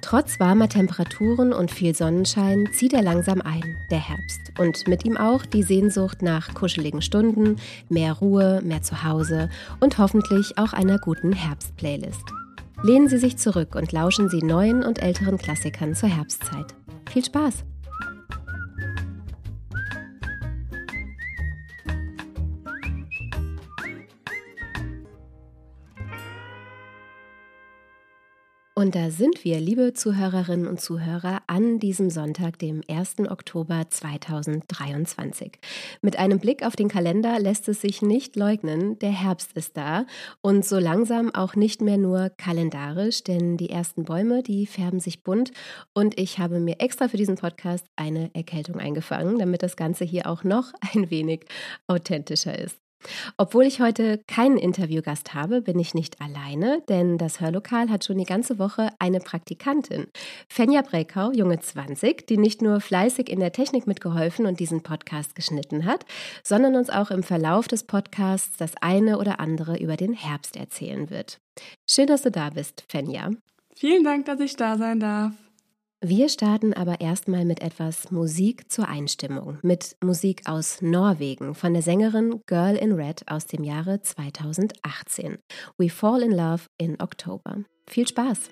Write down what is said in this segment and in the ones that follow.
Trotz warmer Temperaturen und viel Sonnenschein zieht er langsam ein, der Herbst. Und mit ihm auch die Sehnsucht nach kuscheligen Stunden, mehr Ruhe, mehr Zuhause und hoffentlich auch einer guten Herbstplaylist. Lehnen Sie sich zurück und lauschen Sie neuen und älteren Klassikern zur Herbstzeit. Viel Spaß! Und da sind wir, liebe Zuhörerinnen und Zuhörer, an diesem Sonntag, dem 1. Oktober 2023. Mit einem Blick auf den Kalender lässt es sich nicht leugnen, der Herbst ist da und so langsam auch nicht mehr nur kalendarisch, denn die ersten Bäume, die färben sich bunt und ich habe mir extra für diesen Podcast eine Erkältung eingefangen, damit das Ganze hier auch noch ein wenig authentischer ist. Obwohl ich heute keinen Interviewgast habe, bin ich nicht alleine, denn das Hörlokal hat schon die ganze Woche eine Praktikantin. Fenja Brekau, junge 20, die nicht nur fleißig in der Technik mitgeholfen und diesen Podcast geschnitten hat, sondern uns auch im Verlauf des Podcasts das eine oder andere über den Herbst erzählen wird. Schön, dass du da bist, Fenja. Vielen Dank, dass ich da sein darf. Wir starten aber erstmal mit etwas Musik zur Einstimmung, mit Musik aus Norwegen von der Sängerin Girl in Red aus dem Jahre 2018. We Fall in Love in Oktober. Viel Spaß!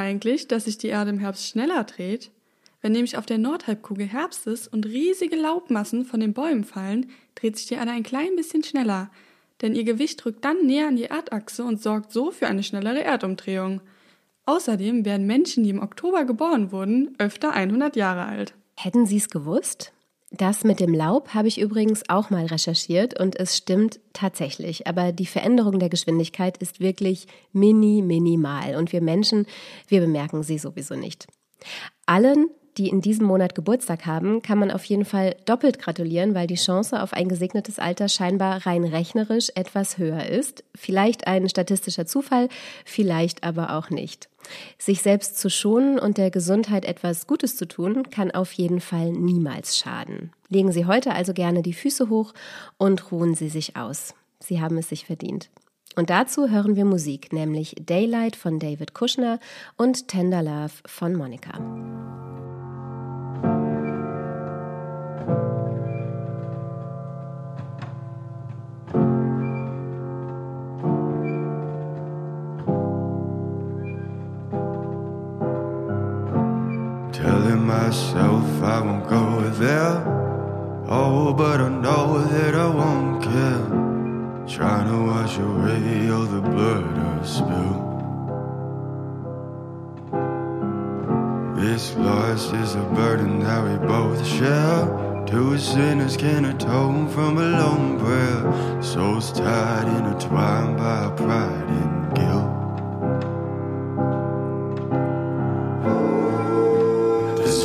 Eigentlich, dass sich die Erde im Herbst schneller dreht? Wenn nämlich auf der Nordhalbkugel Herbst ist und riesige Laubmassen von den Bäumen fallen, dreht sich die Erde ein klein bisschen schneller. denn ihr Gewicht drückt dann näher an die Erdachse und sorgt so für eine schnellere Erdumdrehung. Außerdem werden Menschen, die im Oktober geboren wurden, öfter 100 Jahre alt. Hätten Sie es gewusst? Das mit dem Laub habe ich übrigens auch mal recherchiert und es stimmt tatsächlich. Aber die Veränderung der Geschwindigkeit ist wirklich mini, minimal und wir Menschen, wir bemerken sie sowieso nicht. Allen, die in diesem Monat Geburtstag haben, kann man auf jeden Fall doppelt gratulieren, weil die Chance auf ein gesegnetes Alter scheinbar rein rechnerisch etwas höher ist. Vielleicht ein statistischer Zufall, vielleicht aber auch nicht. Sich selbst zu schonen und der Gesundheit etwas Gutes zu tun, kann auf jeden Fall niemals schaden. Legen Sie heute also gerne die Füße hoch und ruhen Sie sich aus. Sie haben es sich verdient. Und dazu hören wir Musik, nämlich Daylight von David Kushner und Tender Love von Monika. Myself I won't go there. Oh, but I know that I won't care. Trying to wash away all the blood I've spilled. This loss is a burden that we both share. Two sinners can atone from a lone prayer. Souls tied, intertwined by pride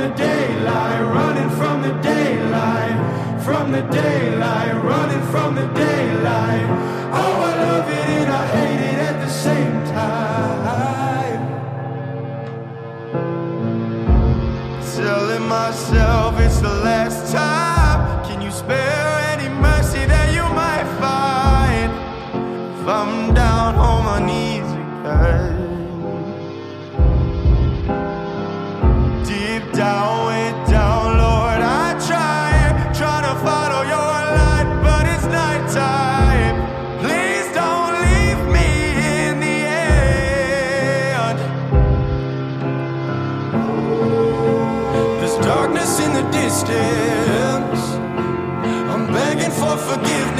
the daylight, running from the daylight, from the daylight, running from the daylight. Oh, I love it and I hate it at the same time. Telling myself it's the last time. Can you spare forgiveness,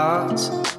Hearts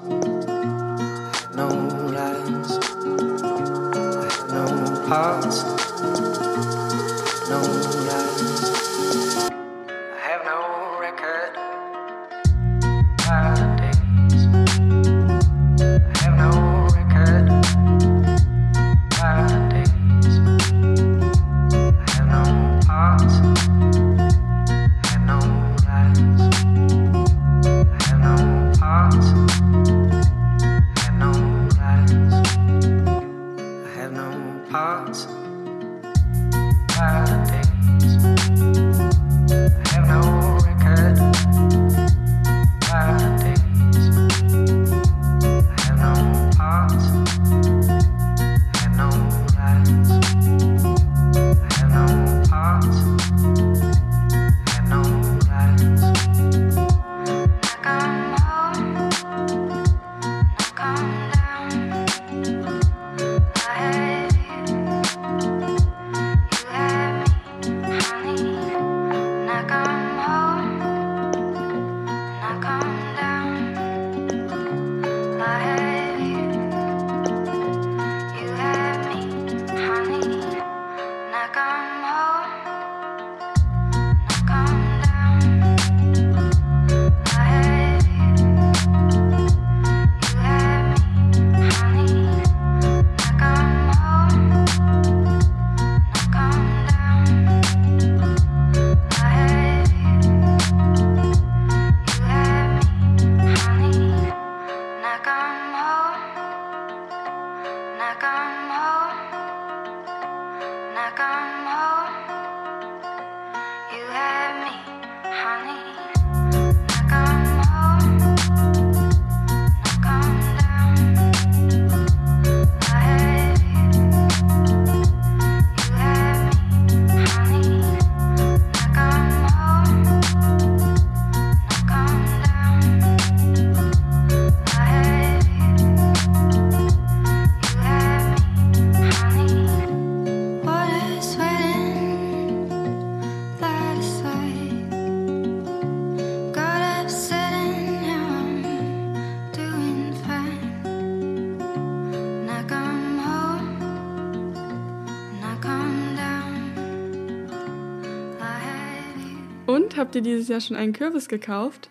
habt ihr dieses Jahr schon einen Kürbis gekauft?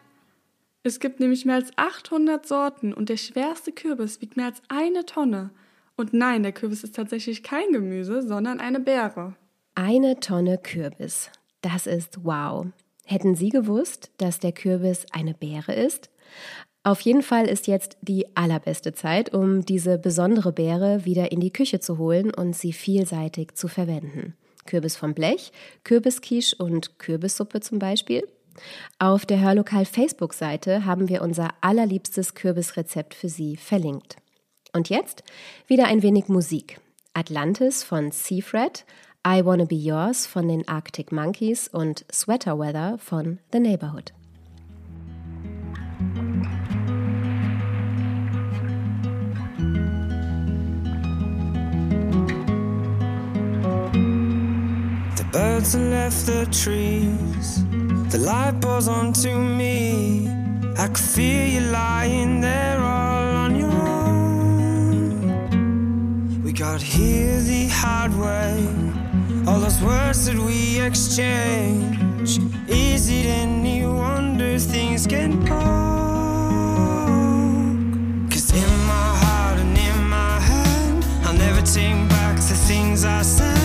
Es gibt nämlich mehr als 800 Sorten und der schwerste Kürbis wiegt mehr als eine Tonne. Und nein, der Kürbis ist tatsächlich kein Gemüse, sondern eine Beere. Eine Tonne Kürbis. Das ist wow. Hätten Sie gewusst, dass der Kürbis eine Beere ist? Auf jeden Fall ist jetzt die allerbeste Zeit, um diese besondere Beere wieder in die Küche zu holen und sie vielseitig zu verwenden. Kürbis vom Blech, Kürbisquiche und Kürbissuppe zum Beispiel. Auf der Hörlokal Facebook-Seite haben wir unser allerliebstes Kürbisrezept für Sie verlinkt. Und jetzt wieder ein wenig Musik. Atlantis von Seafred, I Wanna Be Yours von den Arctic Monkeys und Sweater Weather von The Neighborhood. Birds have left the trees. The light pours onto me. I could feel you lying there all on your own. We got here the hard way. All those words that we exchange. Is it any wonder things can poke? Cause in my heart and in my hand, I'll never take back the things I said.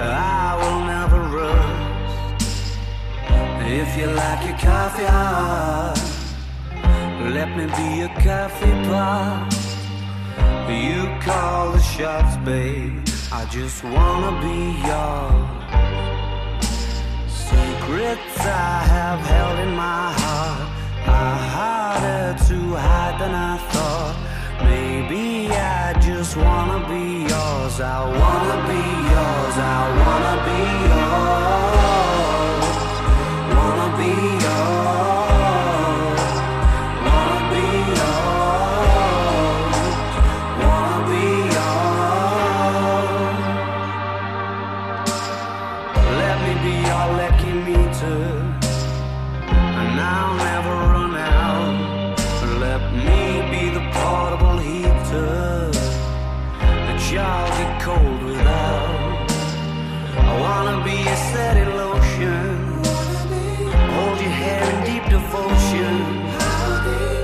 I will never rust. If you like your coffee hot, let me be your coffee pot. You call the shots, babe. I just wanna be yours. Secrets I have held in my heart are harder to hide than I thought. Be, I just wanna be yours. I wanna be yours. I wanna be yours. Wanna be yours. of ocean.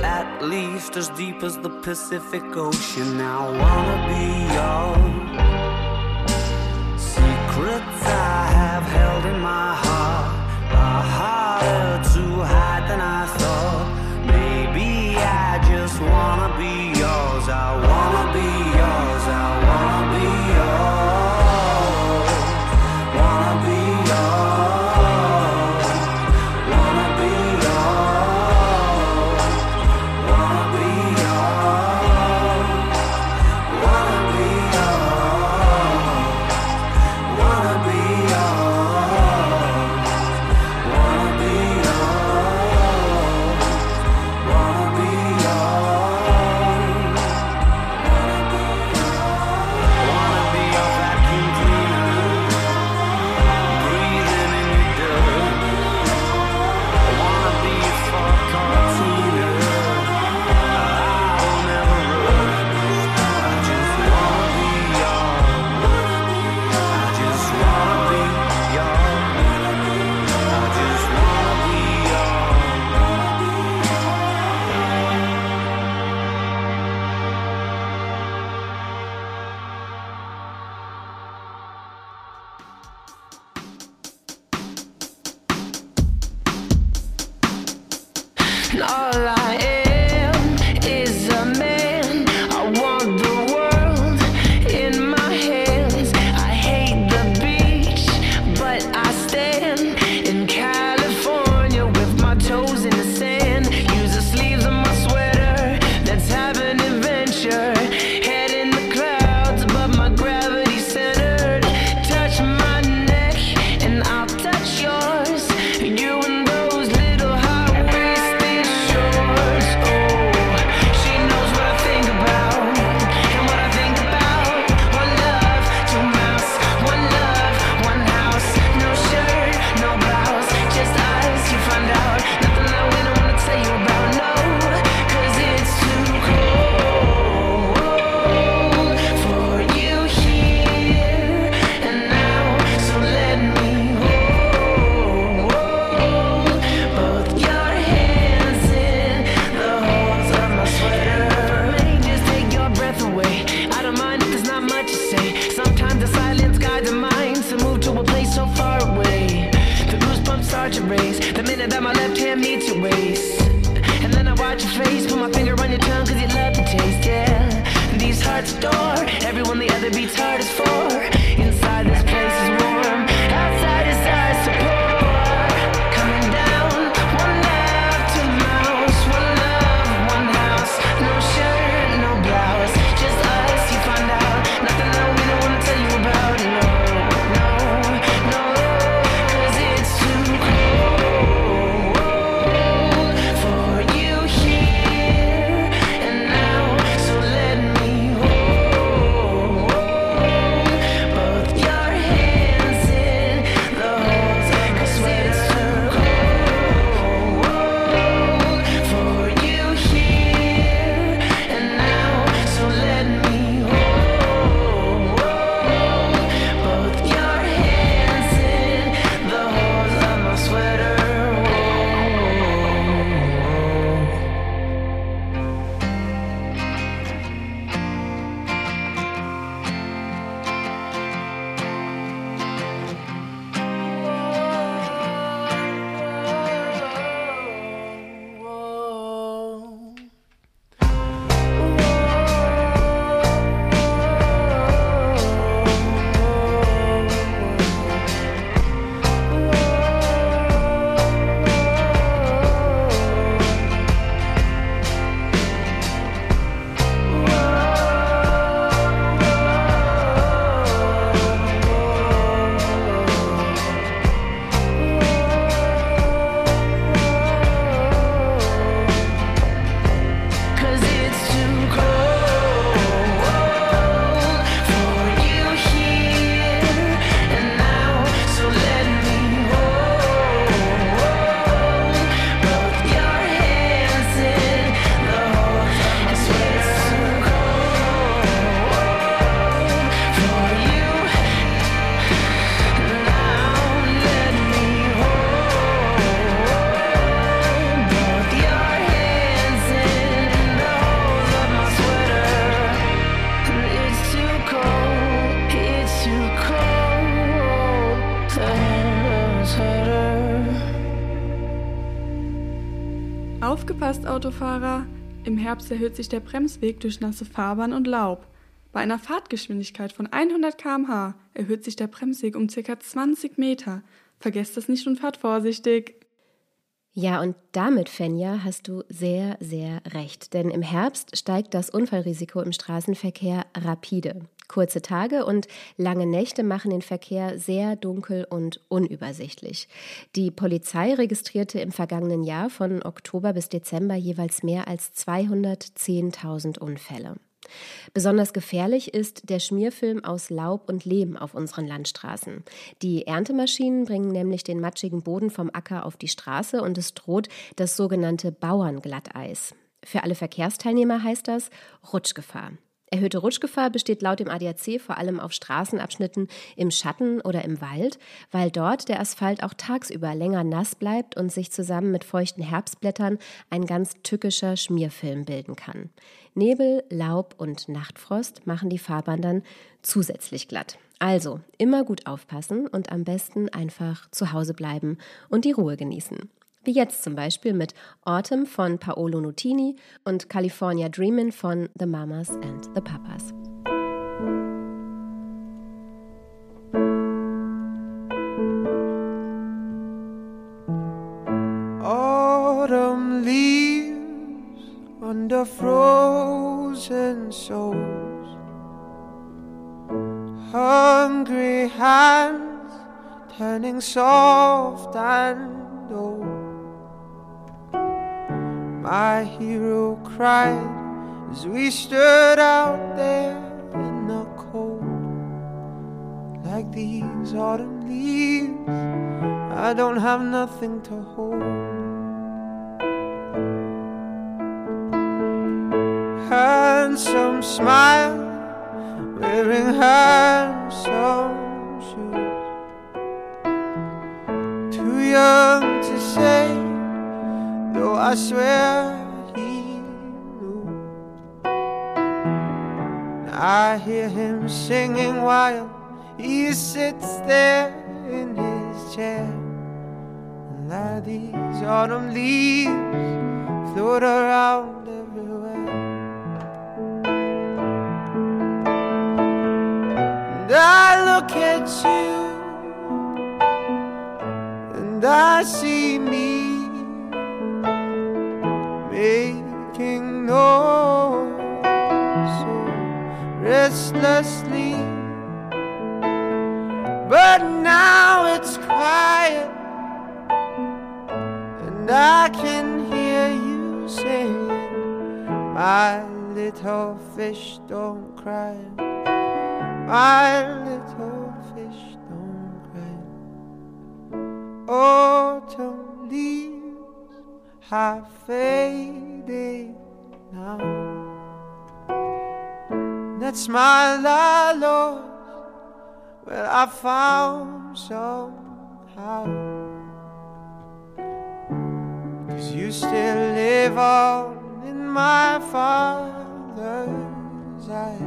At least as deep as the Pacific Ocean. I wanna be your secrets I have held in my heart. Are harder to hide than I thought. Maybe I just wanna be yours. I wanna be. Herbst erhöht sich der Bremsweg durch nasse Fahrbahn und Laub. Bei einer Fahrtgeschwindigkeit von 100 km/h erhöht sich der Bremsweg um ca. 20 Meter. Vergesst das nicht und fahrt vorsichtig. Ja, und damit, Fenja, hast du sehr, sehr recht. Denn im Herbst steigt das Unfallrisiko im Straßenverkehr rapide. Kurze Tage und lange Nächte machen den Verkehr sehr dunkel und unübersichtlich. Die Polizei registrierte im vergangenen Jahr von Oktober bis Dezember jeweils mehr als 210.000 Unfälle. Besonders gefährlich ist der Schmierfilm aus Laub und Lehm auf unseren Landstraßen. Die Erntemaschinen bringen nämlich den matschigen Boden vom Acker auf die Straße und es droht das sogenannte Bauernglatteis. Für alle Verkehrsteilnehmer heißt das Rutschgefahr. Erhöhte Rutschgefahr besteht laut dem ADAC vor allem auf Straßenabschnitten im Schatten oder im Wald, weil dort der Asphalt auch tagsüber länger nass bleibt und sich zusammen mit feuchten Herbstblättern ein ganz tückischer Schmierfilm bilden kann. Nebel, Laub und Nachtfrost machen die Fahrbahn dann zusätzlich glatt. Also immer gut aufpassen und am besten einfach zu Hause bleiben und die Ruhe genießen wie jetzt zum Beispiel mit Autumn von Paolo Nutini und California Dreamin' von The Mamas and the Papas. Autumn leaves under frozen souls. Hungry hands turning soft and My hero cried as we stood out there in the cold. Like these autumn leaves, I don't have nothing to hold. Handsome smile, wearing handsome shoes. Too young I swear he knew. I hear him singing while he sits there in his chair. And now these autumn leaves float around everywhere. And I look at you, and I see me making noise so restlessly. But now it's quiet, and I can hear you singing, My little fish don't cry, my little fish don't cry. Autumn leaves have faded now. That smile I lost, well, I found somehow. Cause you still live on in my father's eyes.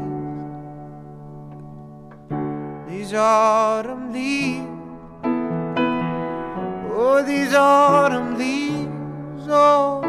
These autumn leaves, oh, these autumn leaves, no.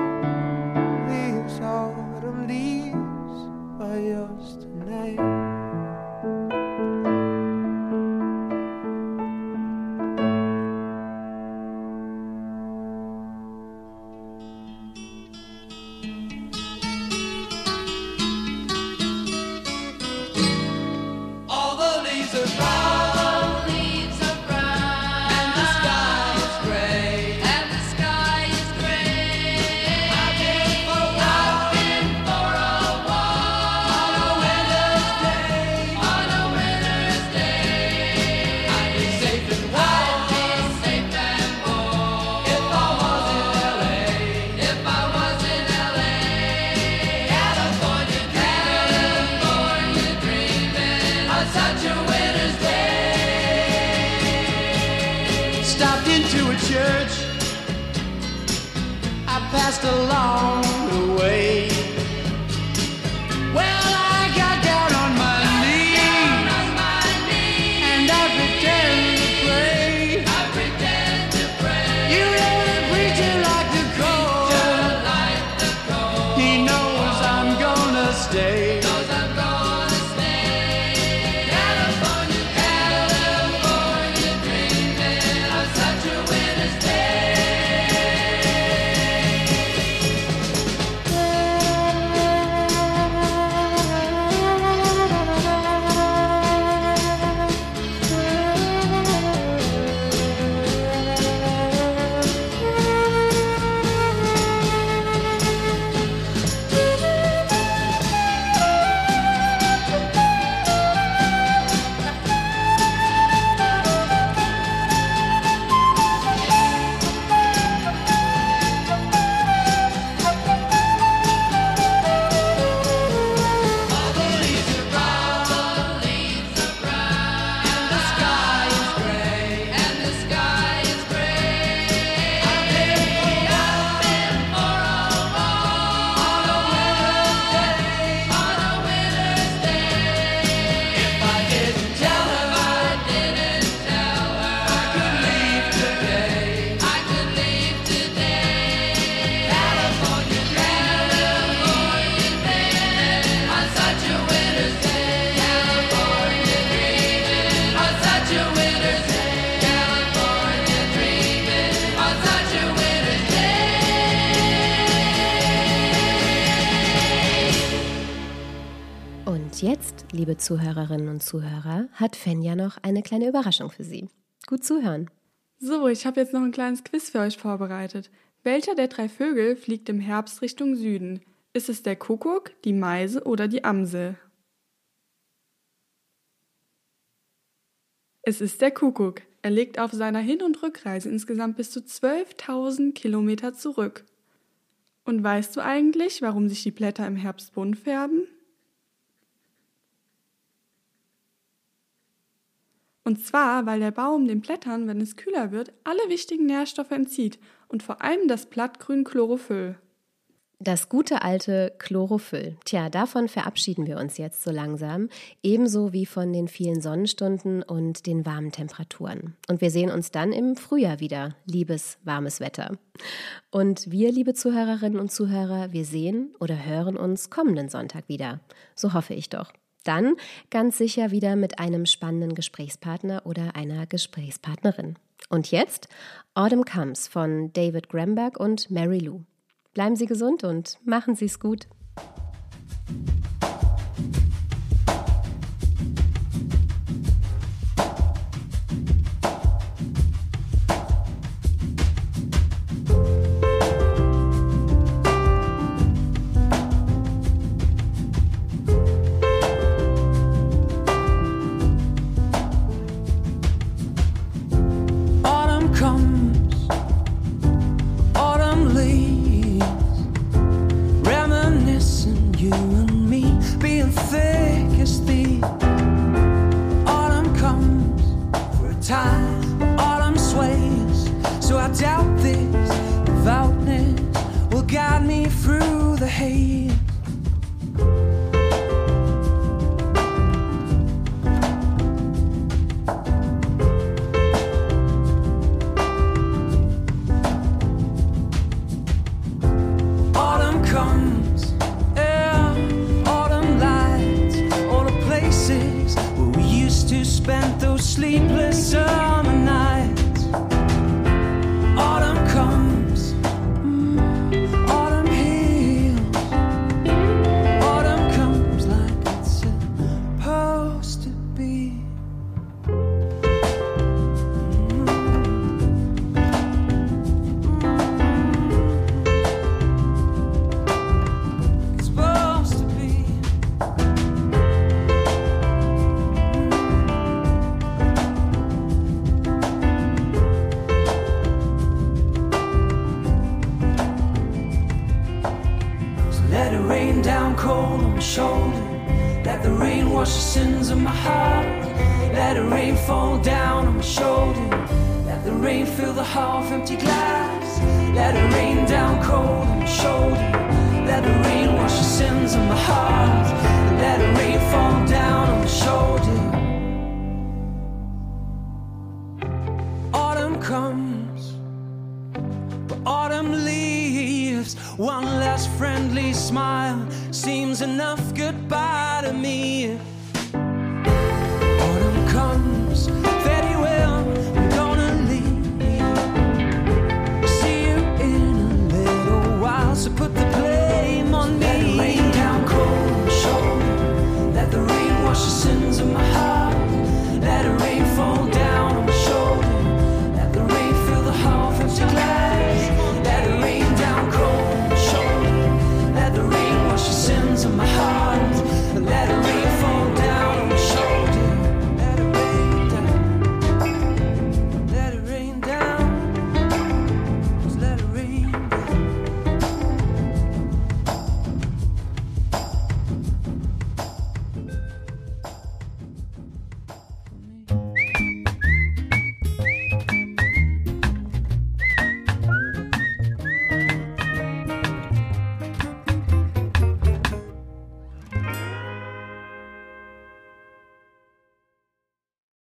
Into a church. I passed along Zuhörerinnen und Zuhörer, hat Fenja noch eine kleine Überraschung für Sie. Gut zuhören. So, ich habe jetzt noch ein kleines Quiz für euch vorbereitet. Welcher der drei Vögel fliegt im Herbst Richtung Süden? Ist es der Kuckuck, die Meise oder die Amsel? Es ist der Kuckuck. Er legt auf seiner Hin- und Rückreise insgesamt bis zu 12.000 Kilometer zurück. Und weißt du eigentlich, warum sich die Blätter im Herbst bunt färben? Und zwar, weil der Baum den Blättern, wenn es kühler wird, alle wichtigen Nährstoffe entzieht und vor allem das Blattgrün Chlorophyll. Das gute alte Chlorophyll. Tja, davon verabschieden wir uns jetzt so langsam, ebenso wie von den vielen Sonnenstunden und den warmen Temperaturen. Und wir sehen uns dann im Frühjahr wieder, liebes warmes Wetter. Und wir, liebe Zuhörerinnen und Zuhörer, wir sehen oder hören uns kommenden Sonntag wieder. So hoffe ich doch. Dann ganz sicher wieder mit einem spannenden Gesprächspartner oder einer Gesprächspartnerin. Und jetzt Autumn Comes von David Gramberg und Mary Lou. Bleiben Sie gesund und machen Sie es gut. seems enough goodbye to me. Autumn comes, very well, I'm gonna leave. See you in a little while, so put the blame on me. Let the rain down cold and shoulder. Let the rain wash the sins of my heart.